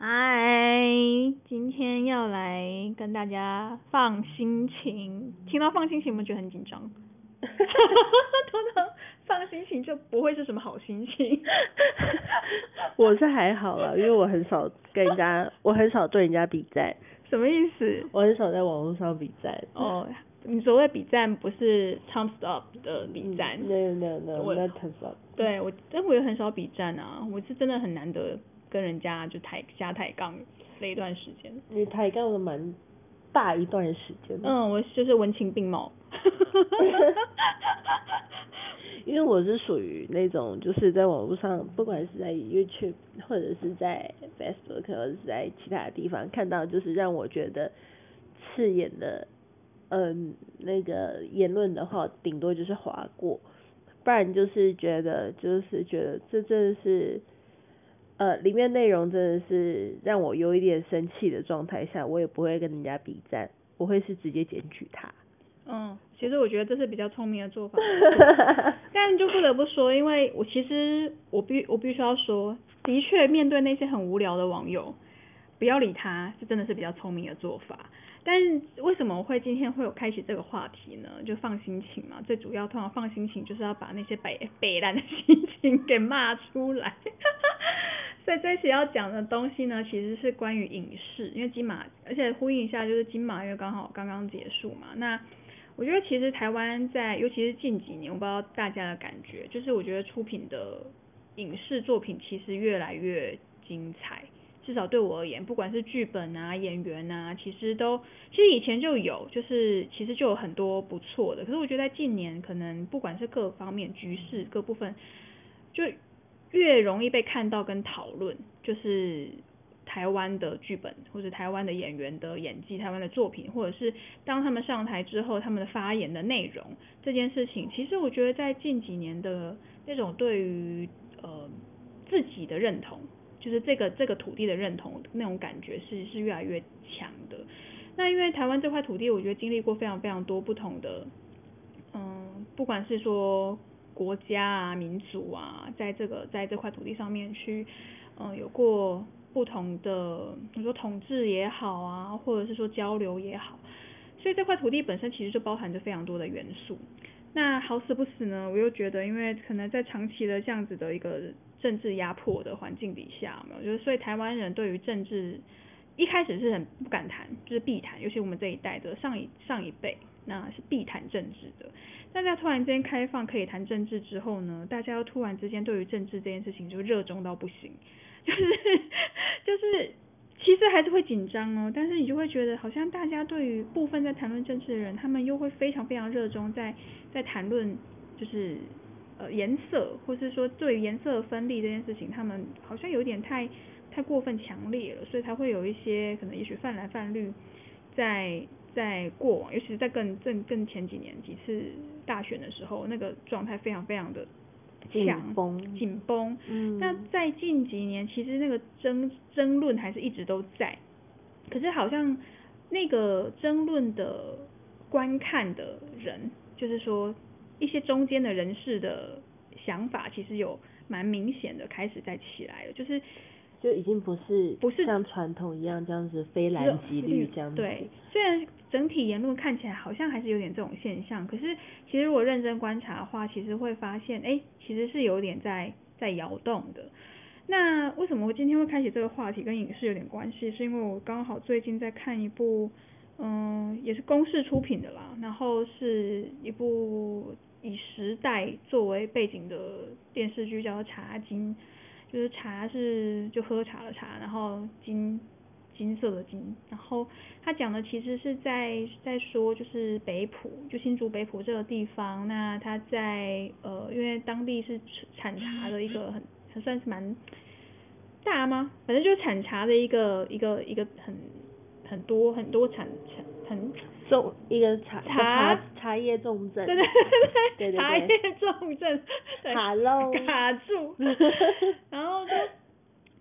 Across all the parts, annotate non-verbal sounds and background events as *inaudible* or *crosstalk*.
嗨，今天要来跟大家放心情。听到放心情，有没有觉得很紧张？*laughs* *laughs* 通常放心情就不会是什么好心情。*laughs* 我是还好啦，因为我很少跟人家，我很少对人家比战，什么意思？我很少在网络上比战。哦，你所谓比战不是 thumbs up 的比战？no no no 我 not thumbs up。对我，但我也很少比战啊。我是真的很难得跟人家就抬瞎抬杠那一段时间。你抬杠了蛮大一段时间。嗯，我就是文情并茂。*laughs* 因为我是属于那种就是在网络上，不管是在 YouTube 或者是在 Facebook 或者是在其他地方看到，就是让我觉得刺眼的，嗯、那个言论的话，顶多就是划过，不然就是觉得就是觉得这真的是，呃，里面内容真的是让我有一点生气的状态下，我也不会跟人家比战，我会是直接检举他。嗯，其实我觉得这是比较聪明的做法。*laughs* 但就不得不说，因为我其实我必我必须要说，的确面对那些很无聊的网友，不要理他，是真的是比较聪明的做法。但为什么会今天会有开启这个话题呢？就放心情嘛，最主要通常放心情就是要把那些北 *laughs* 北烂的心情给骂出来。*laughs* 所以这一期要讲的东西呢，其实是关于影视，因为金马，而且呼应一下，就是金马因为刚好刚刚结束嘛，那我觉得其实台湾在，尤其是近几年，我不知道大家的感觉，就是我觉得出品的影视作品其实越来越精彩，至少对我而言，不管是剧本啊、演员啊，其实都其实以前就有，就是其实就有很多不错的，可是我觉得在近年可能不管是各方面局势各部分，就越容易被看到跟讨论，就是台湾的剧本或者台湾的演员的演技、台湾的作品，或者是当他们上台之后他们的发言的内容这件事情，其实我觉得在近几年的那种对于呃自己的认同，就是这个这个土地的认同那种感觉是是越来越强的。那因为台湾这块土地，我觉得经历过非常非常多不同的，嗯，不管是说国家啊、民族啊，在这个在这块土地上面去，嗯，有过不同的，你说统治也好啊，或者是说交流也好，所以这块土地本身其实就包含着非常多的元素。那好死不死呢，我又觉得，因为可能在长期的这样子的一个政治压迫的环境底下，有没有？就是所以台湾人对于政治一开始是很不敢谈，就是避谈，尤其我们这一代的上一上一辈，那是避谈政治的。大家突然之间开放可以谈政治之后呢，大家又突然之间对于政治这件事情就热衷到不行，*laughs* 就是就是其实还是会紧张哦，但是你就会觉得好像大家对于部分在谈论政治的人，他们又会非常非常热衷在在谈论就是呃颜色，或是说对颜色分立这件事情，他们好像有点太太过分强烈了，所以才会有一些可能也许泛蓝泛绿在在过往，尤其是在更更更前几年几次大选的时候，那个状态非常非常的紧强绷紧绷。嗯那在近几年，其实那个争争论还是一直都在，可是好像那个争论的观看的人，就是说一些中间的人士的想法，其实有蛮明显的开始在起来了，就是就已经不是不是像传统一样这样子非蓝即绿这样子。对，虽然整体言论看起来好像还是有点这种现象，可是其实如果认真观察的话，其实会发现，哎，其实是有点在在摇动的。那为什么我今天会开启这个话题，跟影视有点关系？是因为我刚好最近在看一部，嗯，也是公视出品的啦，然后是一部以时代作为背景的电视剧，叫做《茶经》，就是茶是就喝茶的茶，然后金金色的金，然后他讲的其实是在在说就是北浦，就新竹北浦这个地方，那他在呃，因为当地是产茶的一个很很算是蛮大吗？反正就是产茶的一个一个一个很很多很多产产很重一个茶茶茶茶叶重症，对对对对茶叶重症，对卡喽卡住，*laughs* 然后就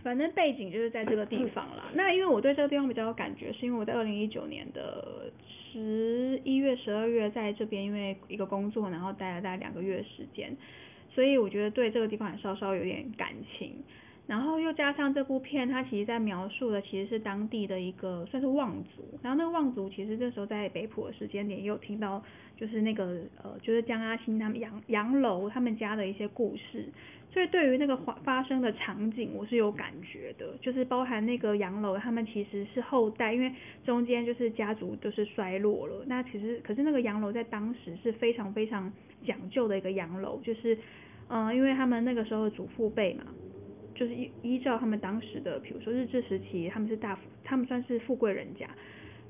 反正背景就是在这个地方啦。那因为我对这个地方比较有感觉，是因为我在二零一九年的十一月、十二月在这边，因为一个工作，然后待了大概两个月的时间，所以我觉得对这个地方也稍稍有点感情。然后又加上这部片，它其实在描述的其实是当地的一个算是望族，然后那个望族其实这时候在北浦的时间点也有听到，就是那个呃，就是江阿兴他们洋洋楼他们家的一些故事，所以对于那个发发生的场景我是有感觉的，就是包含那个洋楼他们其实是后代，因为中间就是家族就是衰落了，那其实可是那个洋楼在当时是非常非常讲究的一个洋楼，就是嗯、呃因为他们那个时候的祖父辈嘛。就是依依照他们当时的，比如说日治时期，他们是大富，他们算是富贵人家，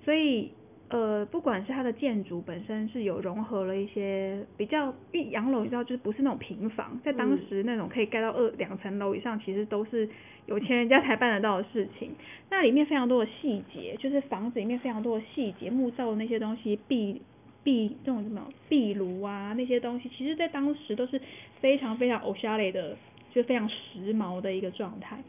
所以呃，不管是它的建筑本身是有融合了一些比较，因为洋楼你知道就是不是那种平房，在当时那种可以盖到二两层楼以上，其实都是有钱人家才办得到的事情。那里面非常多的细节，就是房子里面非常多的细节，木造的那些东西，壁壁这种什么壁炉啊那些东西，其实在当时都是非常非常欧夏类的。就非常时髦的一个状态。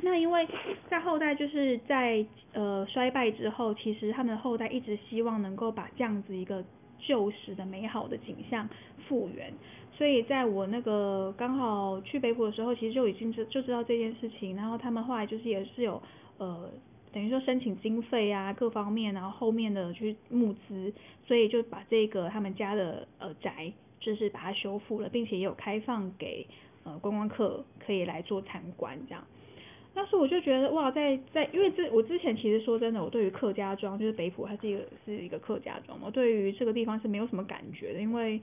那因为在后代就是在呃衰败之后，其实他们的后代一直希望能够把这样子一个旧时的美好的景象复原，所以在我那个刚好去北浦的时候，其实就已经知就知道这件事情，然后他们后来就是也是有呃。等于说申请经费啊，各方面，然后后面的去募资，所以就把这个他们家的呃宅，就是把它修复了，并且也有开放给呃观光客可以来做参观这样。那时候我就觉得哇，在在因为这我之前其实说真的，我对于客家庄就是北浦它是一个是一个客家庄嘛，我对于这个地方是没有什么感觉的，因为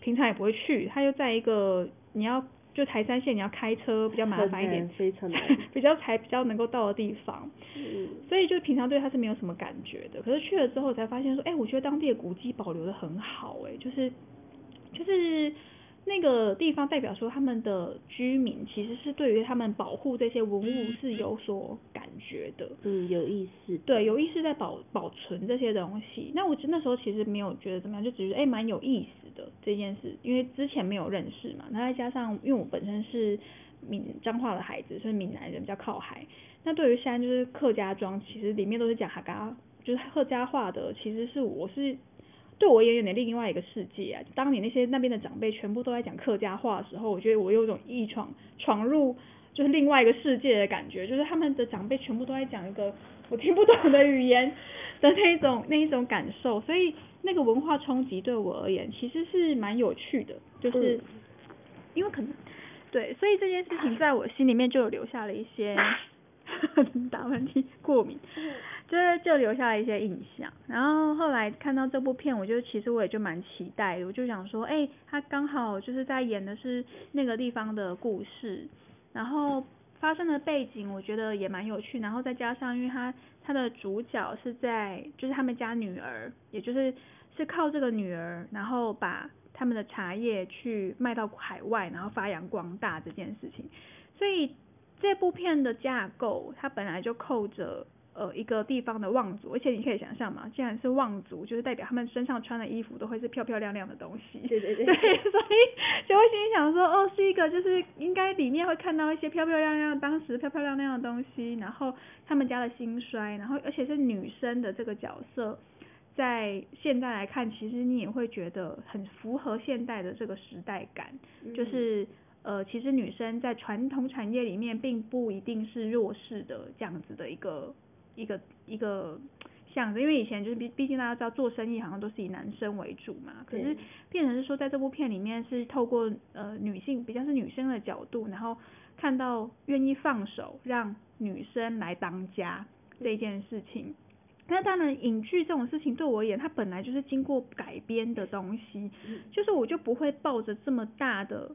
平常也不会去，它又在一个你要就台山线你要开车比较麻烦一点，非常难，*laughs* 比较才比较能够到的地方，嗯，所以就平常对它是没有什么感觉的。可是去了之后才发现说，哎、我觉得当地的古迹保留的很好、哎，就是就是那个地方代表说他们的居民其实是对于他们保护这些文物是有所感觉的。嗯，有意思，对，有意识在保保存这些东西。那我那时候其实没有觉得怎么样，就只是哎蛮有意思的这件事，因为之前没有认识嘛。那再加上因为我本身是闽彰化的孩子，所以闽南人比较靠海。那对于现在就是客家庄，其实里面都是讲哈嘎，就是客家话的，其实是我是对我也有点另外一个世界啊。当你那些那边的长辈全部都在讲客家话的时候，我觉得我有一种异闯闯入就是另外一个世界的感觉，就是他们的长辈全部都在讲一个我听不懂的语言的那一种那一种感受，所以那个文化冲击对我而言其实是蛮有趣的，就是、因为可能对，所以这件事情在我心里面就有留下了一些 *laughs* 打喷嚏过敏，就是就留下了一些印象。然后后来看到这部片，我就其实我也就蛮期待，我就想说，哎、他刚好就是在演的是那个地方的故事，然后发生的背景我觉得也蛮有趣，然后再加上因为他他的主角是在就是他们家女儿，也就是是靠这个女儿，然后把他们的茶叶去卖到海外，然后发扬光大这件事情，所以这部片的架构它本来就扣着。呃，一个地方的望族，而且你可以想象嘛，既然是望族，就是代表他们身上穿的衣服都会是漂漂亮亮的东西。对对对对，*laughs* 所以就会心里想说，哦，是一个就是应该里面会看到一些漂漂亮亮，当时漂漂亮亮的东西，然后他们家的兴衰，然后而且是女生的这个角色，在现在来看，其实你也会觉得很符合现代的这个时代感，就是。呃，其实女生在传统产业里面并不一定是弱势的这样子的一个一个一个象征，因为以前就是毕毕竟大家知道做生意好像都是以男生为主嘛，可是变成是说在这部片里面是透过呃女性比较是女生的角度，然后看到愿意放手让女生来当家这件事情。那当然，影剧这种事情对我而言，它本来就是经过改编的东西，就是我就不会抱着这么大的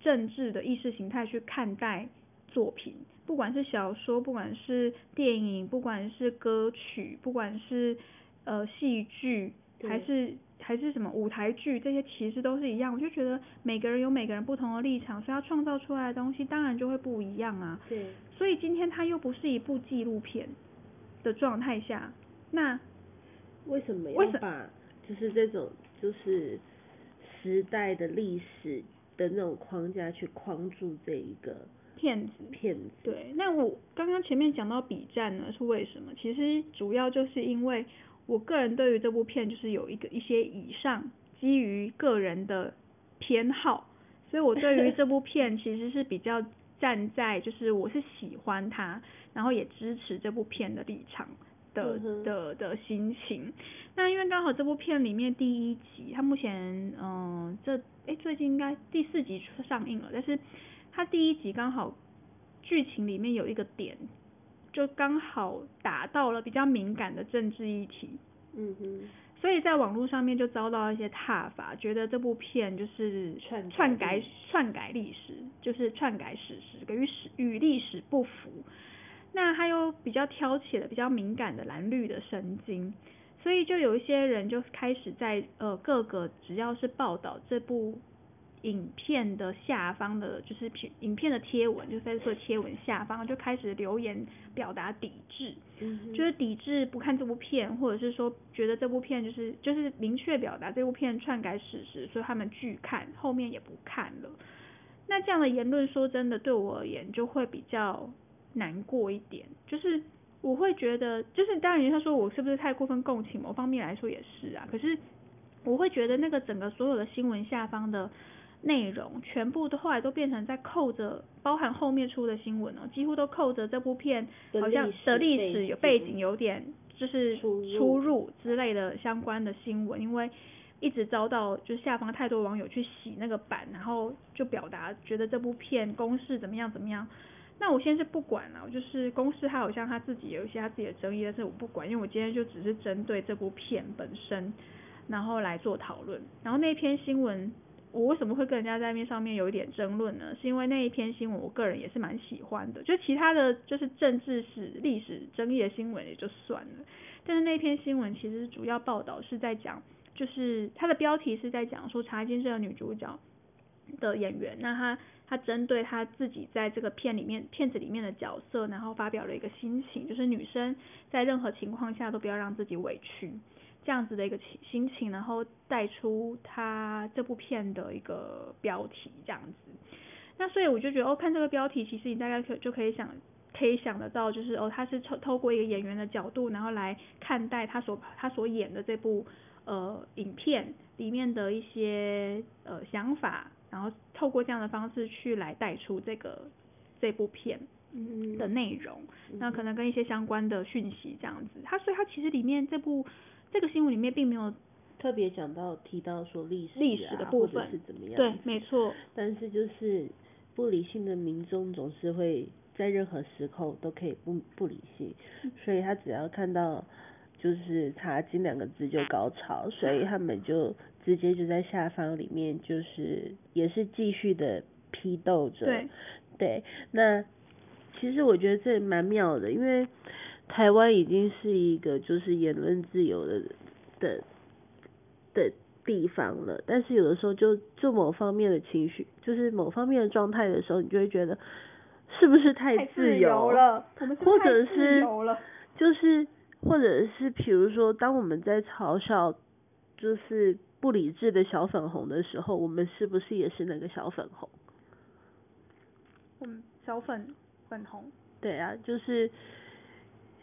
政治的意识形态去看待作品，不管是小说，不管是电影，不管是歌曲，不管是呃戏剧，还是还是什么舞台剧，这些其实都是一样。我就觉得每个人有每个人不同的立场，所以他创造出来的东西当然就会不一样啊。对，所以今天它又不是一部纪录片，的状态下，那为什么为什要把就是这种就是时代的历史的那种框架去框住这一个骗子骗子？对，那我刚刚前面讲到比战呢，是为什么？其实主要就是因为我个人对于这部片就是有一个一些以上基于个人的偏好，所以我对于这部片其实是比较站在就是我是喜欢它，然后也支持这部片的立场的的的心情。那因为刚好这部片里面第一集，它目前嗯、这诶最近应该第四集出上映了，但是它第一集刚好剧情里面有一个点，就刚好打到了比较敏感的政治议题，嗯哼，所以在网络上面就遭到一些挞伐，觉得这部片就是篡改篡改历史。篡改历史，就是篡改史实，与史与历史不符。那他又比较挑起了比较敏感的蓝绿的神经，所以就有一些人就开始在呃各个只要是报道这部影片的下方的，就是片影片的贴文，就 Facebook 贴文下方就开始留言表达抵制，嗯就是抵制不看这部片，或者是说觉得这部片就是就是明确表达这部片篡改史实，所以他们拒看，后面也不看了。那这样的言论，说真的，对我而言就会比较难过一点，就是我会觉得，就是当然他说我是不是太过分共情，某方面来说也是啊，可是我会觉得那个整个所有的新闻下方的内容，全部都后来都变成在扣着，包含后面出的新闻哦，几乎都扣着这部片好像的历史有背景景有点就是出入之类的相关的新闻，因为一直遭到就是下方太多网友去洗那个版，然后就表达觉得这部片公式怎么样怎么样。那我先是不管了，就是公司他好像他自己有一些他自己的争议，但是我不管，因为我今天就只是针对这部片本身，然后来做讨论。然后那篇新闻，我为什么会跟人家在面上面有一点争论呢？是因为那一篇新闻我个人也是蛮喜欢的，就其他的就是政治史、历史争议的新闻也就算了，但是那篇新闻其实主要报道是在讲，就是它的标题是在讲说查金这个女主角的演员，那她她针对她自己在这个片里面片子里面的角色，然后发表了一个心情，就是女生在任何情况下都不要让自己委屈，这样子的一个情心情，然后带出他这部片的一个标题这样子。那所以我就觉得哦，看这个标题，其实你大概可就可以想。可以想得到，就是哦，他是透透过一个演员的角度，然后来看待他所他所演的这部呃影片里面的一些呃想法，然后透过这样的方式去来带出这个这部片嗯的内容，那可能跟一些相关的讯息这样子。他所以他其实里面这部这个新闻里面并没有特别讲到提到说历史、啊、历史的部分。是怎么样。对子，没错，但是就是不理性的民众总是会在任何时候都可以不不理性，所以他只要看到就是查经两个字就高潮，*laughs* 所以他们就直接就在下方里面就是也是继续的批斗着，对。对，那其实我觉得这蛮妙的，因为台湾已经是一个就是言论自由的的的地方了，但是有的时候就就某方面的情绪，就是某方面的状态的时候，你就会觉得是不是太太自由？了，或者是就是或者是比如说，当我们在嘲笑就是不理智的小粉红的时候，我们是不是也是那个小粉红？嗯，小粉粉红，对啊，就是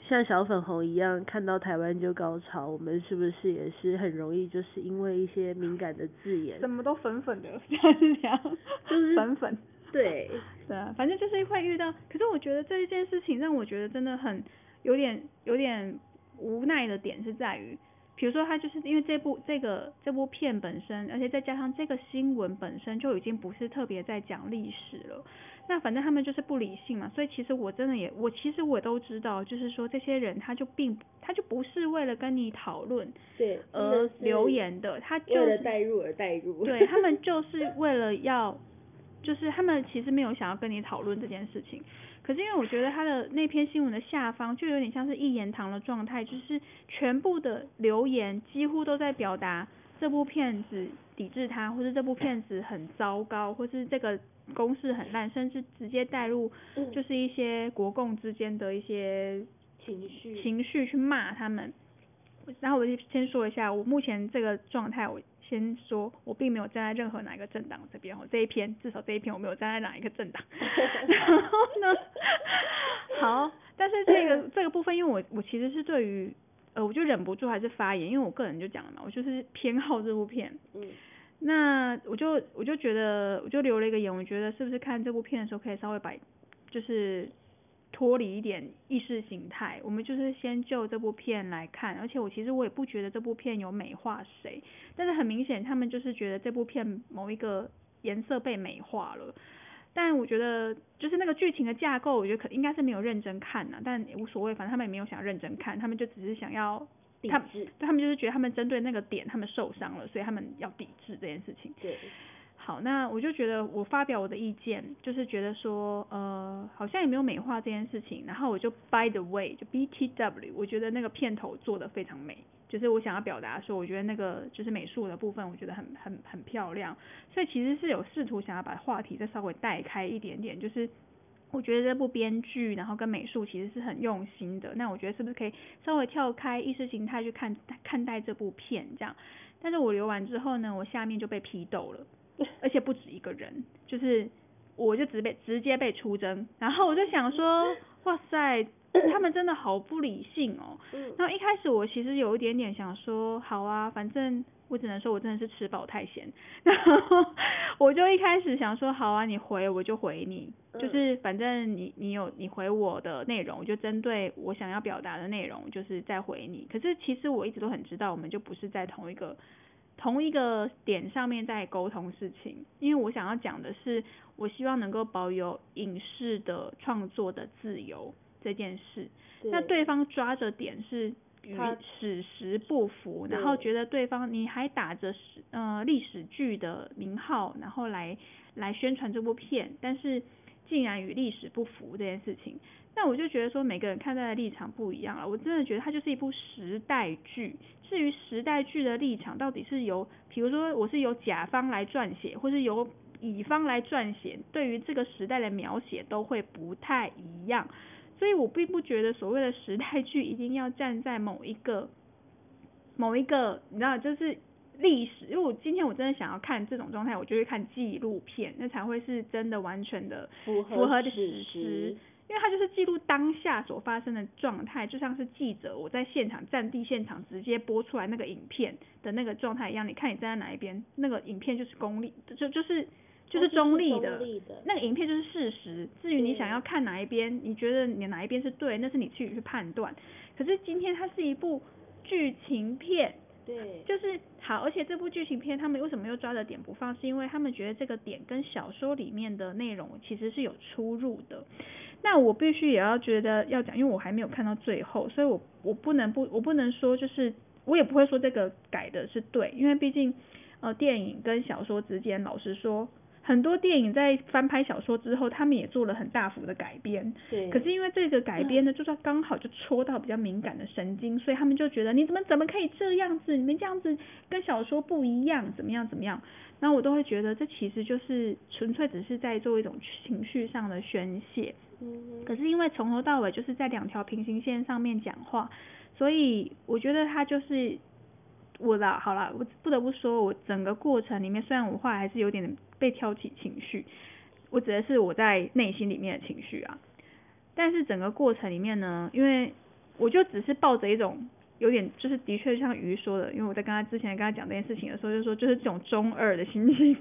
像小粉红一样，看到台湾就高潮，我们是不是也是很容易就是因为一些敏感的字眼，什么都粉粉的，*laughs* 是这样，就是粉粉。对，对啊，反正就是会遇到，可是我觉得这一件事情让我觉得真的很有点有点无奈的点是在于，比如说他就是因为这部这个这部片本身，而且再加上这个新闻本身就已经不是特别在讲历史了，那反正他们就是不理性嘛，所以其实我真的也我其实我都知道，就是说这些人他就并他就不是为了跟你讨论对，而留言的，他就为了是代入而代入，对他们就是为了要，就是他们其实没有想要跟你讨论这件事情，可是因为我觉得他的那篇新闻的下方就有点像是一言堂的状态，就是全部的留言几乎都在表达这部片子抵制他，或是这部片子很糟糕，或是这个公式很烂，甚至直接带入嗯就是一些国共之间的一些情绪情绪去骂他们。然后我就先说一下，我目前这个状态，我先说，我并没有站在任何哪一个政党这边。我这一篇，至少这一篇我没有站在哪一个政党。*laughs* 然后呢，*laughs* 好，但是这个这个部分，因为我我其实是对于，呃，我就忍不住还是发言，因为我个人就讲了嘛，我就是偏好这部片。嗯。那我就我就觉得，我就留了一个言，我觉得是不是看这部片的时候，可以稍微把，就是。脱离一点意识形态，我们就是先就这部片来看，而且我其实我也不觉得这部片有美化谁，但是很明显他们就是觉得这部片某一个颜色被美化了，但我觉得就是那个剧情的架构，我觉得可应该是没有认真看呐，但无所谓，反正他们也没有想认真看，他们就只是想要抵制，他们就是觉得他们针对那个点他们受伤了，所以他们要抵制这件事情。对。好，那我就觉得我发表我的意见，就是觉得说，呃，好像也没有美化这件事情。然后我就 by the way，就 B T W，我觉得那个片头做的非常美，就是我想要表达说，我觉得那个就是美术的部分，我觉得很很很漂亮。所以其实是有试图想要把话题再稍微带开一点点，就是我觉得这部编剧然后跟美术其实是很用心的。那我觉得是不是可以稍微跳开意识形态去看看待这部片这样？但是我留完之后呢，我下面就被批斗了。*laughs* 而且不止一个人，就是我就直被直接被出征，然后我就想说，哇塞，他们真的好不理性哦。然后一开始我其实有一点点想说，好啊，反正我只能说我真的是吃饱太闲，*laughs* 然后我就一开始想说，好啊，你回我就回你，就是反正你你有你回我的内容，我就针对我想要表达的内容，就是再回你。可是其实我一直都很知道，我们就不是在同一个。同一个点上面在沟通事情，因为我想要讲的是，我希望能够保有影视的创作的自由这件事。那对方抓着点是与史实不符，然后觉得对方你还打着史呃历史剧的名号，然后来来宣传这部片，但是竟然与历史不符这件事情。那我就觉得说，每个人看待的立场不一样了。我真的觉得它就是一部时代剧。至于时代剧的立场，到底是由，比如说我是由甲方来撰写，或是由乙方来撰写，对于这个时代的描写都会不太一样。所以我并不觉得所谓的时代剧一定要站在某一个 *laughs* 某一个，你知道，就是历史。因为我今天我真的想要看这种状态，我就会看纪录片，那才会是真的完全的符合史实。因为它就是记录当下所发生的状态，就像是记者我在现场战地现场直接播出来那个影片的那个状态一样。你看你站在哪一边，那个影片就是公立，就就是就是中立的，那个影片就是事实。至于你想要看哪一边，你觉得你哪一边是对，那是你自己去判断。可是今天它是一部剧情片，对，就是好，而且这部剧情片他们为什么又抓着点不放？是因为他们觉得这个点跟小说里面的内容其实是有出入的。那我必须也要觉得要讲，因为我还没有看到最后，所以我我不能不我不能说就是我也不会说这个改的是对，因为毕竟呃电影跟小说之间，老实说，很多电影在翻拍小说之后，他们也做了很大幅的改编。对。可是因为这个改编呢，就是刚好就戳到比较敏感的神经，所以他们就觉得你怎么怎么可以这样子？你们这样子跟小说不一样，怎么样怎么样？那我都会觉得这其实就是纯粹只是在做一种情绪上的宣泄。嗯，可是因为从头到尾就是在两条平行线上面讲话，所以我觉得他就是我的好了，我不得不说，我整个过程里面虽然我话还是有点被挑起情绪，我指的是我在内心里面的情绪啊，但是整个过程里面呢，因为我就只是抱着一种有点就是的确像鱼说的，因为我在跟他之前跟他讲这件事情的时候，就说就是这种中二的心情。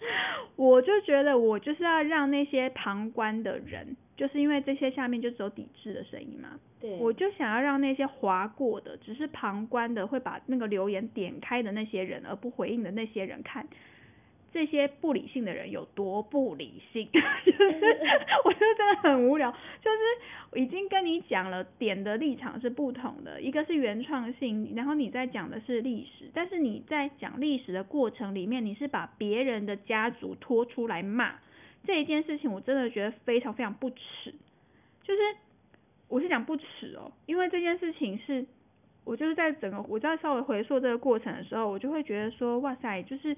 *laughs* 我就觉得我就是要让那些旁观的人，就是因为这些下面就只有抵制的声音嘛，对，我就想要让那些划过的，只是旁观的，会把那个留言点开的那些人，而不回应的那些人看。这些不理性的人有多不理性？就 *laughs* 是我觉得真的很无聊。就是已经跟你讲了，点的立场是不同的，一个是原创性，然后你在讲的是历史。但是你在讲历史的过程里面，你是把别人的家族拖出来骂这一件事情，我真的觉得非常非常不耻。就是我是讲不耻哦，因为这件事情是，我就是在整个我在稍微回溯这个过程的时候，我就会觉得说，哇塞，就是。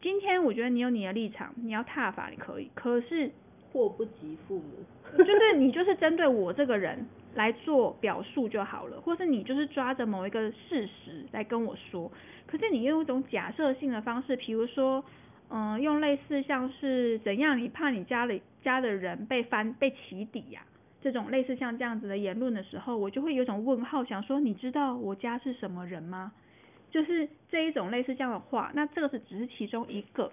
今天我觉得你有你的立场，你要踏法你可以，可是祸不及父母，就是你就是针对我这个人，来做表述就好了，*laughs* 或是你就是抓着某一个事实来跟我说。可是你用一种假设性的方式，比如说，嗯，用类似像是怎样，你怕你家里家的人被翻被起底呀，这种类似像这样子的言论的时候，我就会有种问号，想说你知道我家是什么人吗？就是这一种类似这样的话，那这个是只是其中一个。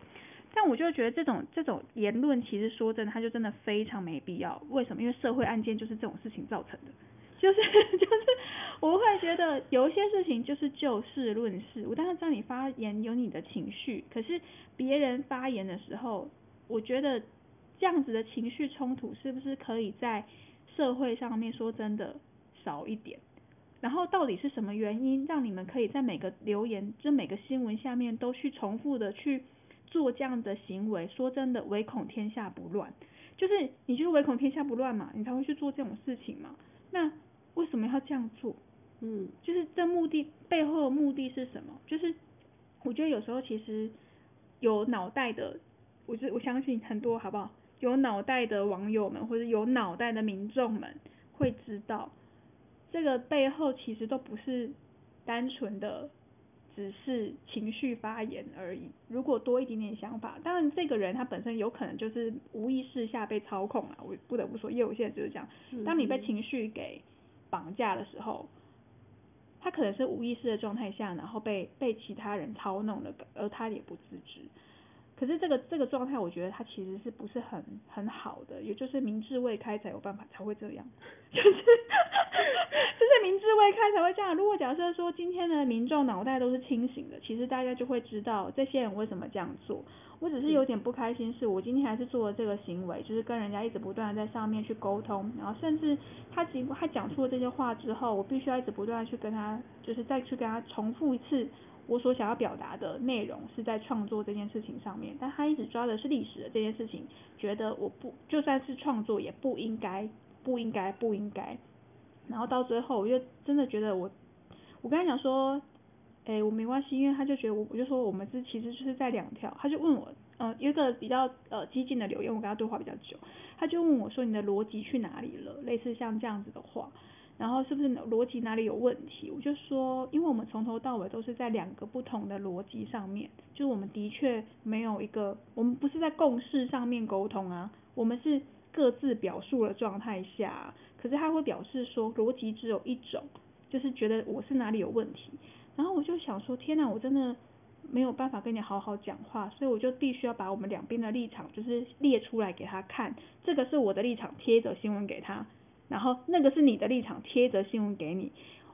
但我就觉得这种这种言论，其实说真的，它就真的非常没必要。为什么？因为社会案件就是这种事情造成的，就是 *laughs* 就是我会觉得有一些事情就是就事论事。我当然知道你发言有你的情绪，可是别人发言的时候，我觉得这样子的情绪冲突是不是可以在社会上面说真的少一点？然后到底是什么原因让你们可以在每个留言、就每个新闻下面都去重复的去？做这样的行为，说真的，唯恐天下不乱，就是你就是唯恐天下不乱嘛，你才会去做这种事情嘛。那为什么要这样做？嗯，就是这目的背后的目的是什么？就是我觉得有时候其实有脑袋的，我我相信很多好不好？有脑袋的网友们或者有脑袋的民众们会知道，这个背后其实都不是单纯的。只是情绪发言而已。如果多一点点想法，当然这个人他本身有可能就是无意识下被操控了。我不得不说，业务现在就是这样。当你被情绪给绑架的时候，他可能是无意识的状态下，然后被被其他人操弄了，而他也不自知。可是这个这个状态，我觉得他其实是不是很很好的，也就是明智未开才有办法才会这样，*laughs* 就是就是明智未开才会这样。如果假设说今天的民众脑袋都是清醒的，其实大家就会知道这些人为什么这样做。我只是有点不开心，是我今天还是做了这个行为，就是跟人家一直不断的在上面去沟通，然后甚至他经他讲出了这些话之后，我必须要一直不断的去跟他，就是再去跟他重复一次。我所想要表达的内容是在创作这件事情上面，但他一直抓的是历史的这件事情，觉得我不就算是创作也不应该，不应该，不应该。然后到最后，我就真的觉得我，我跟他讲说，哎，我没关系，因为他就觉得我，我就说我们这其实就是在两条，他就问我，呃，有一个比较呃激进的留言，我跟他对话比较久，他就问我说你的逻辑去哪里了？类似像这样子的话。然后是不是逻辑哪里有问题？我就说，因为我们从头到尾都是在两个不同的逻辑上面，就是我们的确没有一个，我们不是在共识上面沟通啊，我们是各自表述的状态下，可是他会表示说逻辑只有一种，就是觉得我是哪里有问题。然后我就想说，天哪，我真的没有办法跟你好好讲话，所以我就必须要把我们两边的立场就是列出来给他看，这个是我的立场，贴着新闻给他。然后那个是你的立场，贴着新闻给你。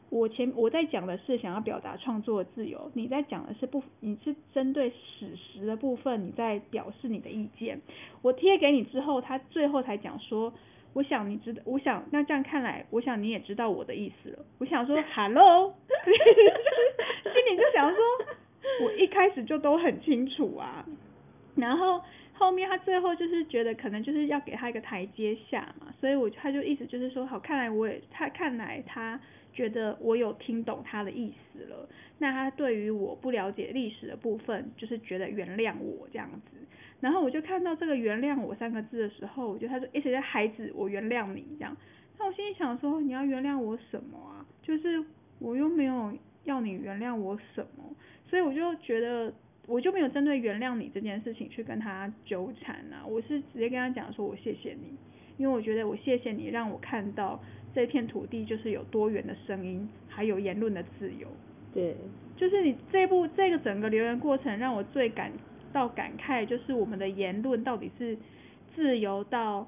我前我在讲的是想要表达创作自由，你在讲的是不，你是针对史实的部分，你在表示你的意见。我贴给你之后，他最后才讲说，我想你知道，我想那这样看来，我想你也知道我的意思了。我想说，*laughs* Hello，*laughs* 心里就想说，我一开始就都很清楚啊，然后。后面他最后就是觉得可能就是要给他一个台阶下嘛，所以我他就意思就是说，好，看来我也他看来他觉得我有听懂他的意思了，那他对于我不了解历史的部分，就是觉得原谅我这样子。然后我就看到这个原谅我三个字的时候，我觉得他说，而且孩子，我原谅你这样。那我心里想说，你要原谅我什么啊？就是我又没有要你原谅我什么，所以我就觉得。我就没有针对原谅你这件事情去跟他纠缠啊，我是直接跟他讲说，我谢谢你，因为我觉得我谢谢你让我看到这片土地就是有多元的声音，还有言论的自由。对，就是你这部这个整个留言过程让我最感到感慨，就是我们的言论到底是自由到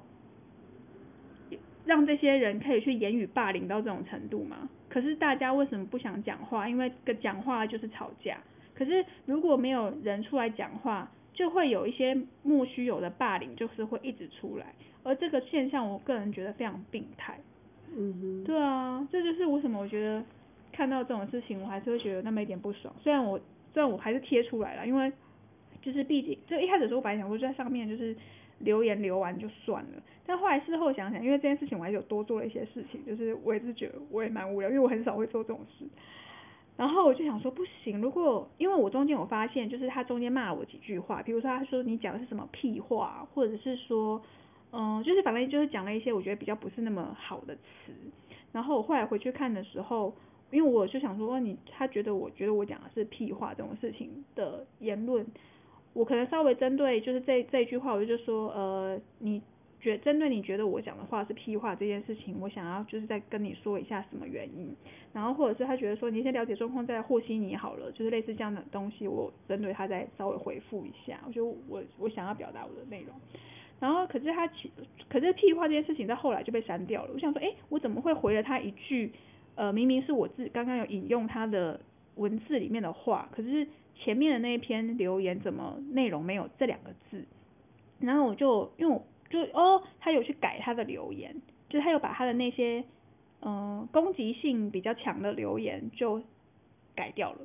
让这些人可以去言语霸凌到这种程度吗？可是大家为什么不想讲话？因为个讲话就是吵架。可是如果没有人出来讲话，就会有一些莫须有的霸凌，就是会一直出来。而这个现象，我个人觉得非常病态。嗯哼。对啊，这就是为什么我觉得看到这种事情，我还是会觉得那么一点不爽。虽然我虽然我还是贴出来了，因为就是毕竟就一开始的时候，我本来想说就在上面就是留言留完就算了。但后来事后想想，因为这件事情我还是有多做了一些事情，就是我也是觉得我也蛮无聊，因为我很少会做这种事。然后我就想说不行，如果因为我中间我发现，就是他中间骂了我几句话，比如说他说你讲的是什么屁话，或者是说，嗯，就是反正就是讲了一些我觉得比较不是那么好的词。然后我后来回去看的时候，因为我就想说，你他觉得我觉得我讲的是屁话这种事情的言论，我可能稍微针对就是这这句话，我就说，呃，你觉针对你觉得我讲的话是屁话这件事情，我想要就是再跟你说一下什么原因，然后或者是他觉得说你先了解状况再和稀泥好了，就是类似这样的东西，我针对他再稍微回复一下，我觉得我我想要表达我的内容。然后可是他其可是屁话这件事情在后来就被删掉了。我想说，哎，我怎么会回了他一句？呃，明明是我自刚刚有引用他的文字里面的话，可是前面的那一篇留言怎么内容没有这两个字？然后我就因为我就哦，他有去改他的留言，就是他有把他的那些嗯攻击性比较强的留言就改掉了。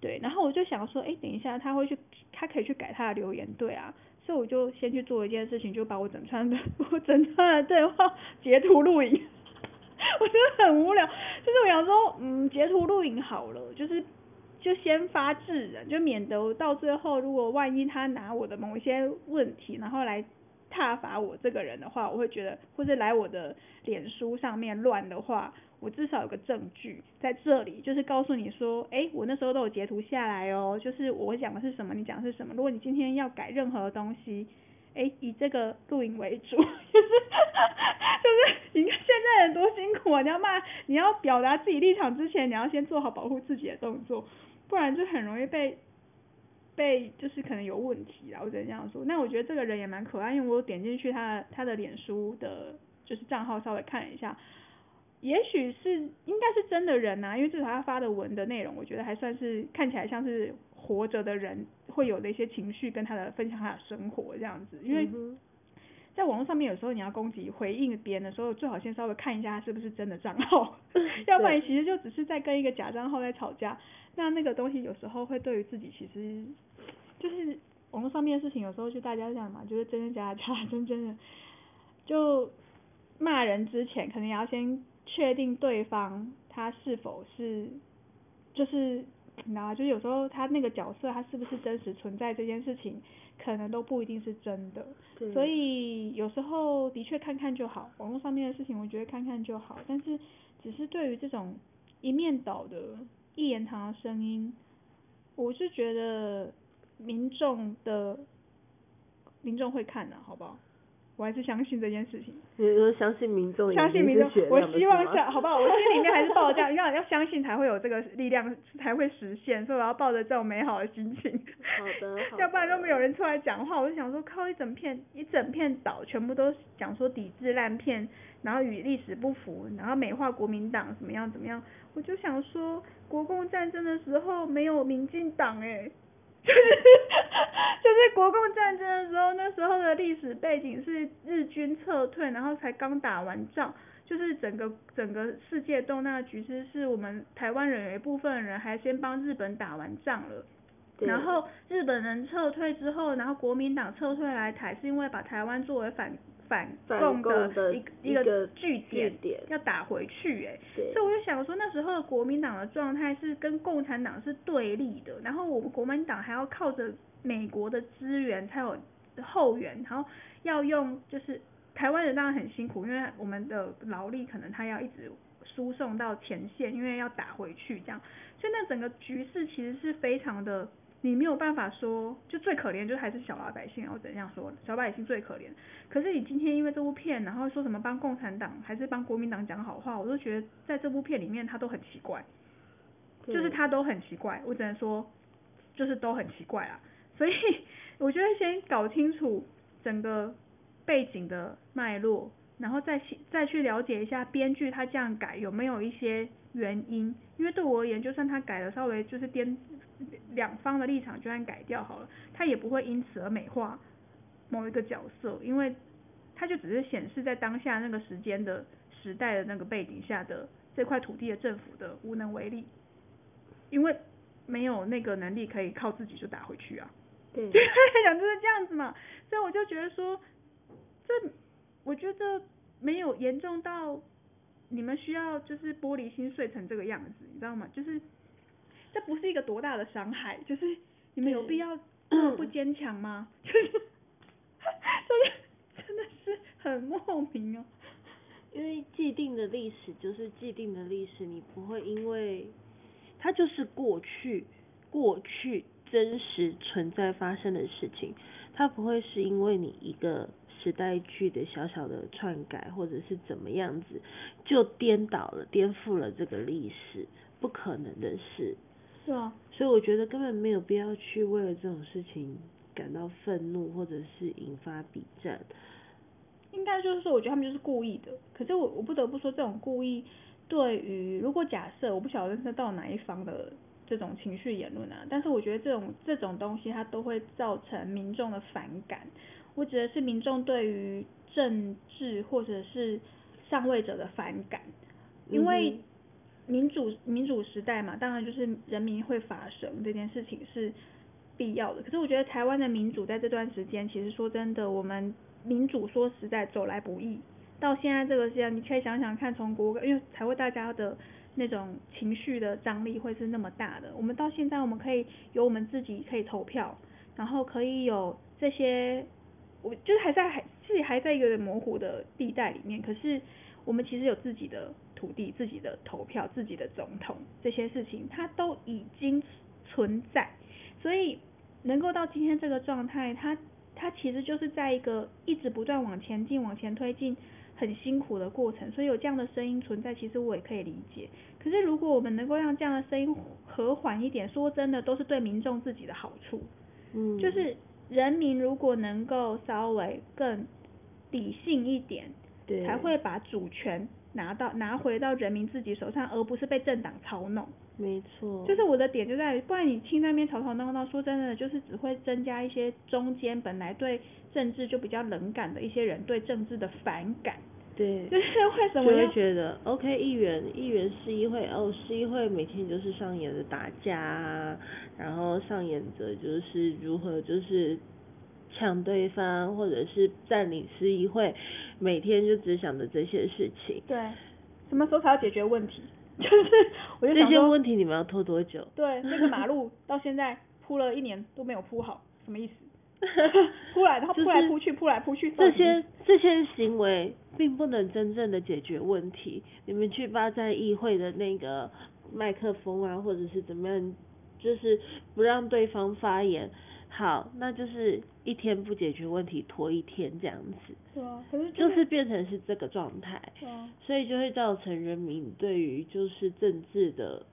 对，然后我就想说，哎，等一下他会去，他可以去改他的留言，对啊。所以我就先去做一件事情，就把我整串的 *laughs* 我整串的对话截图录影。*laughs* 我觉得很无聊，就是我想说，嗯，截图录影好了，就是就先发制人，就免得到最后如果万一他拿我的某一些问题，然后来挞伐我这个人的话，我会觉得，或者来我的脸书上面乱的话。我至少有个证据在这里，就是告诉你说，哎，我那时候都有截图下来哦，就是我讲的是什么，你讲的是什么。如果你今天要改任何东西，哎，以这个录影为主，就是就是你看现在人多辛苦啊！你要骂，你要表达自己立场之前，你要先做好保护自己的动作，不然就很容易被被就是可能有问题啦。我只能这样说。那我觉得这个人也蛮可爱，因为我点进去他他的脸书的，就是账号稍微看一下。也许是应该是真的人呐，因为至少他发的文的内容，我觉得还算是看起来像是活着的人会有的一些情绪跟他的分享他的生活这样子。因为在网络上面有时候你要攻击回应别人的时候，最好先稍微看一下他是不是真的账号，*laughs* 要不然其实就只是在跟一个假账号在吵架。那那个东西有时候会对于自己其实就是网络上面的事情，有时候就大家这样嘛，就是真真假假，真真的就骂人之前可能也要先。确定对方他是否是，就是你知道就是有时候他那个角色他是不是真实存在这件事情，可能都不一定是真的。所以有时候的确看看就好，网络上面的事情我觉得看看就好。但是只是对于这种一面倒的一言堂的声音，我是觉得民众的民众会看的，好不好？我还是相信这件事情。你说相信民众，相信民众，我希望下，好不好？我心里面还是抱着这样，*laughs* 要要相信才会有这个力量，*laughs* 才会实现。所以我要抱着这种美好的心情。*laughs* 好的。要不然都没有人出来讲话，我就想说，靠一整片一整片岛，全部都讲说抵制烂片，然后与历史不符，然后美化国民党怎么样怎么样，我就想说，国共战争的时候没有民进党哎。就 *laughs* 是就是国共战争的时候，那时候的历史背景是日军撤退，然后才刚打完仗，就是整个整个世界动荡的局势，是我们台湾人有一部分人还先帮日本打完仗了，然后日本人撤退之后，然后国民党撤退来台，是因为把台湾作为反。反共的一一个据点要打回去哎，所以我就想说那时候国民党的状态是跟共产党是对立的，然后我们国民党还要靠着美国的资源才有后援，然后要用就是台湾人当然很辛苦，因为我们的劳力可能他要一直输送到前线，因为要打回去这样，所以那整个局势其实是非常的。你没有办法说，就最可怜就还是小老百姓，我怎样说？小百姓最可怜。可是你今天因为这部片，然后说什么帮共产党还是帮国民党讲好话，我都觉得在这部片里面他都很奇怪，就是他都很奇怪。我只能说，就是都很奇怪啊。所以 *laughs* 我觉得先搞清楚整个背景的脉络，然后再再去了解一下编剧他这样改有没有一些原因。因为对我而言，就算他改了稍微就是颠。两方的立场就算改掉好了，他也不会因此而美化某一个角色，因为他就只是显示在当下那个时间的时代的那个背景下的这块土地的政府的无能为力，因为没有那个能力可以靠自己就打回去啊。对，*laughs* 讲就是这样子嘛，所以我就觉得说，这我觉得没有严重到你们需要就是玻璃心碎成这个样子，你知道吗？就是。这不是一个多大的伤害，就是你们有必要不坚强吗？就是就是真的是很莫名哦，因为既定的历史就是既定的历史，你不会因为它就是过去，过去真实存在发生的事情，它不会是因为你一个时代剧的小小的篡改或者是怎么样子，就颠倒了、颠覆了这个历史，不可能的事。是啊，所以我觉得根本没有必要去为了这种事情感到愤怒，或者是引发比战。应该就是说，我觉得他们就是故意的。可是我我不得不说，这种故意对于如果假设我不晓得是到哪一方的这种情绪言论啊，但是我觉得这种这种东西它都会造成民众的反感。我指的是民众对于政治或者是上位者的反感，因为民主民主时代嘛，当然就是人民会发声这件事情是必要的。可是我觉得台湾的民主在这段时间，其实说真的，我们。民主说实在走来不易，到现在这个时间，你可以想想看，从国因为才会大家的那种情绪的张力会是那么大的。我们到现在，我们可以有我们自己可以投票，然后可以有这些，我就是还在还自己还在一个模糊的地带里面。可是我们其实有自己的土地、自己的投票、自己的总统，这些事情它都已经存在，所以能够到今天这个状态，它。它其实就是在一个一直不断往前进、往前推进很辛苦的过程，所以有这样的声音存在，其实我也可以理解。可是如果我们能够让这样的声音和缓一点，说真的，都是对民众自己的好处。嗯，就是人民如果能够稍微更理性一点，对，才会把主权拿到拿回到人民自己手上，而不是被政党操弄。没错，就是我的点就在于，不然你听那边吵吵闹闹，说真的，就是只会增加一些中间本来对政治就比较冷感的一些人对政治的反感。对，就 *laughs* 是为什么就会觉得，OK，议员议员市议会，哦，市议会每天就是上演着打架，然后上演着就是如何就是抢对方，或者是占领市议会，每天就只想着这些事情。对，什么时候才要解决问题？*laughs* 就是，我就这些问题你们要拖多久？对，那个马路 *laughs* 到现在铺了一年都没有铺好，什么意思？铺 *laughs* 来，然后铺来扑去，扑来扑去。这些这些行为并不能真正的解决问题。你们去霸占议会的那个麦克风啊，或者是怎么样，就是不让对方发言。好，那就是一天不解决问题，拖一天这样子。对啊，可是就是变成是这个状态。对啊。所以就会造成人民对于就是政治的，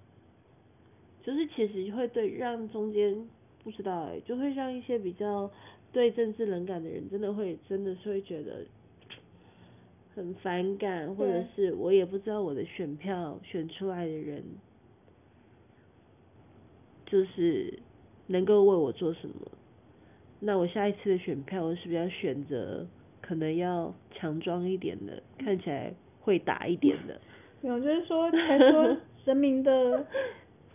就是其实会对让中间不知道哎，就会让一些比较对政治冷感的人，真的会真的是会觉得很反感，或者是我也不知道我的选票选出来的人，就是。能够为我做什么？那我下一次的选票，我是不是要选择可能要强壮一点的，看起来会打一点的？没有，就是说，才说人民的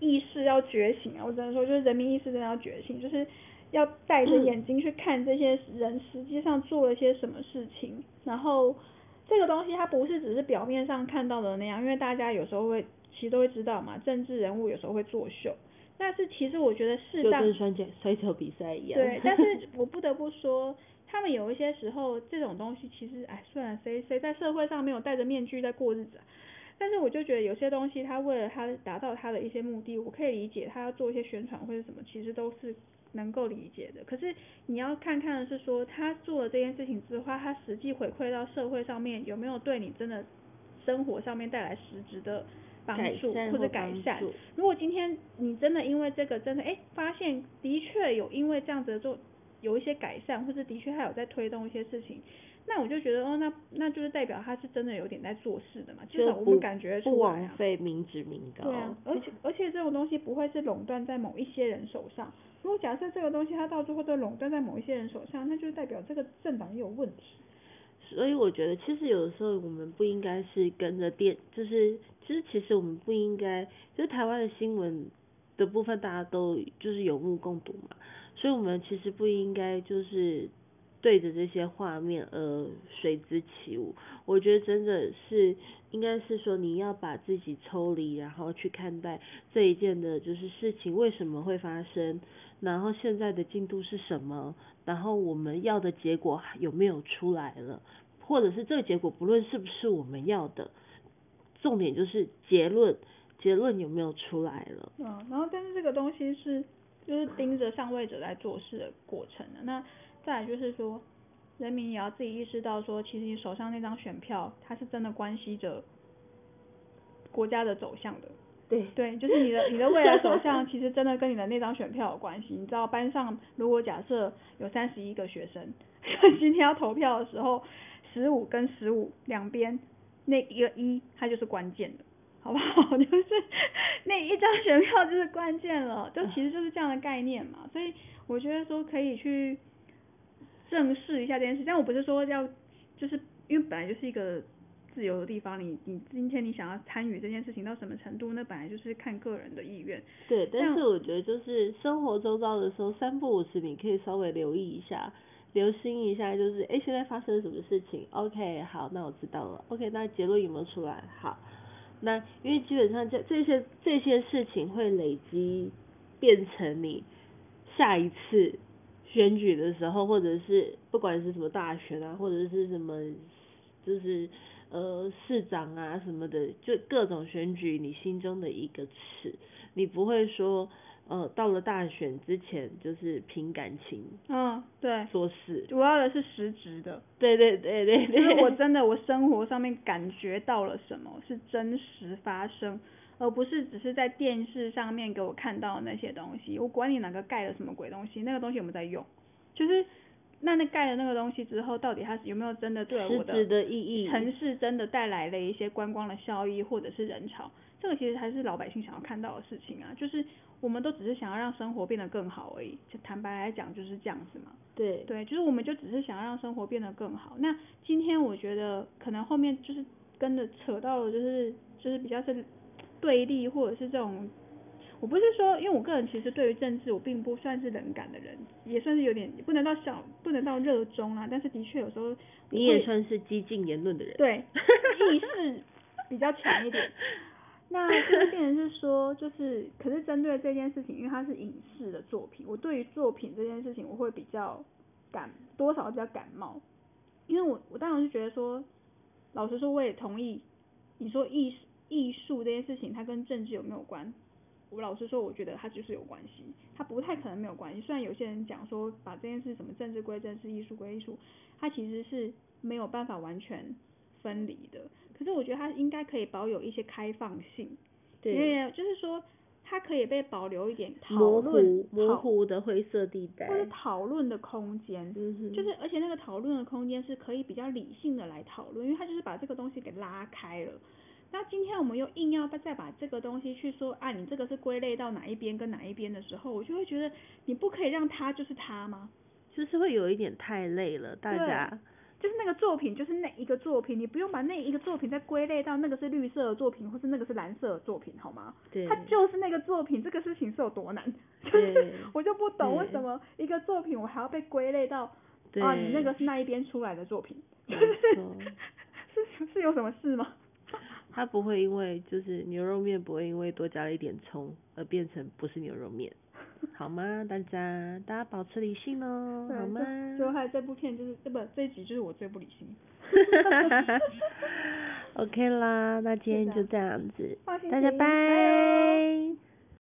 意识要觉醒啊！我只能说，就是人民意识真的要觉醒，就是要戴着眼睛去看这些人实际上做了些什么事情。然后这个东西它不是只是表面上看到的那样，因为大家有时候会其实都会知道嘛，政治人物有时候会作秀。但是其实我觉得适当就跟摔跤摔跤比赛一样。对，但是 *laughs* 我不得不说，他们有一些时候这种东西其实，哎，虽然谁谁在社会上没有戴着面具在过日子，但是我就觉得有些东西他为了他达到他的一些目的，我可以理解他要做一些宣传或者什么，其实都是能够理解的。可是你要看看的是说，他做了这件事情之后，他实际回馈到社会上面有没有对你真的生活上面带来实质的。帮助或者改善。如果今天你真的因为这个真的哎发现的确有因为这样子做有一些改善，或者的确还有在推动一些事情，那我就觉得哦那那就是代表他是真的有点在做事的嘛，至少我们感觉出来。不枉费民脂民膏。对啊，而且而且这种东西不会是垄断在某一些人手上。如果假设这个东西它到最后都垄断在某一些人手上，那就代表这个政党也有问题。所以我觉得，其实有的时候我们不应该是跟着电，就是其实其实我们不应该，就是台湾的新闻的部分大家都就是有目共睹嘛，所以我们其实不应该就是对着这些画面而随之起舞。我觉得真的是应该是说你要把自己抽离，然后去看待这一件的就是事情为什么会发生，然后现在的进度是什么，然后我们要的结果有没有出来了。或者是这个结果不论是不是我们要的，重点就是结论，结论有没有出来了？嗯，然后但是这个东西是就是盯着上位者在做事的过程的。那再来就是说，人民也要自己意识到说，其实你手上那张选票，它是真的关系着国家的走向的。对对，就是你的你的未来走向，*laughs* 其实真的跟你的那张选票有关系。你知道班上如果假设有三十一个学生，*laughs* 今天要投票的时候，十五跟十五两边那一个一，它就是关键的，好不好？*laughs* 就是那一张选票就是关键了，就其实就是这样的概念嘛。所以我觉得说可以去正视一下这件事，但我不是说要，就是因为本来就是一个。自由的地方，你你今天你想要参与这件事情到什么程度，那本来就是看个人的意愿。对，但是我觉得就是生活周遭的时候，三不五时你可以稍微留意一下，留心一下，就是哎现在发生了什么事情？OK，好，那我知道了。OK，那结论有没有出来？好，那因为基本上这这些这些事情会累积变成你下一次选举的时候，或者是不管是什么大选啊，或者是什么，就是。呃，市长啊什么的，就各种选举，你心中的一个尺，你不会说，呃，到了大选之前就是凭感情，嗯，对，做事，主要的是实质的，对对对对对，我真的我生活上面感觉到了什么是真实发生，而不是只是在电视上面给我看到那些东西，我管你哪个盖了什么鬼东西，那个东西有没有在用，就是。那那盖了那个东西之后，到底它有没有真的对我的意义城市真的带来了一些观光的效益，或者是人潮？这个其实还是老百姓想要看到的事情啊。就是我们都只是想要让生活变得更好而已。就坦白来讲，就是这样子嘛。对对，就是我们就只是想要让生活变得更好。那今天我觉得可能后面就是跟着扯到了，就是就是比较是对立，或者是这种。我不是说，因为我个人其实对于政治我并不算是冷感的人，也算是有点不能到小不能到热衷啊，但是的确有时候你也算是激进言论的人，对，意识比较强一点。*laughs* 那就是变成是说，就是可是针对这件事情，因为它是影视的作品，我对于作品这件事情我会比较感多少比较感冒，因为我我当然是觉得说，老实说我也同意你说艺艺术这件事情它跟政治有没有关？我老实说，我觉得它就是有关系，它不太可能没有关系。虽然有些人讲说把这件事什么政治归政治，艺术归艺术，它其实是没有办法完全分离的。可是我觉得它应该可以保有一些开放性，对，就是说它可以被保留一点模糊模糊的灰色地带，或者讨论的空间，就是而且那个讨论的空间是可以比较理性的来讨论，因为它就是把这个东西给拉开了。那今天我们又硬要再把这个东西去说啊，你这个是归类到哪一边跟哪一边的时候，我就会觉得你不可以让他就是他吗？就是会有一点太累了，大家。就是那个作品就是那一个作品，你不用把那一个作品再归类到那个是绿色的作品或是那个是蓝色的作品，好吗？对。它就是那个作品，这个事情是有多难？*laughs* 就是我就不懂为什么一个作品我还要被归类到啊，你那个是那一边出来的作品，就 *laughs* 是是是有什么事吗？它不会因为就是牛肉面不会因为多加了一点葱而变成不是牛肉面，*laughs* 好吗？大家大家保持理性哦，好吗？最后还有这部片就是这不这一集就是我最不理性。*laughs* *laughs* OK 啦，那今天就这样子，大家拜。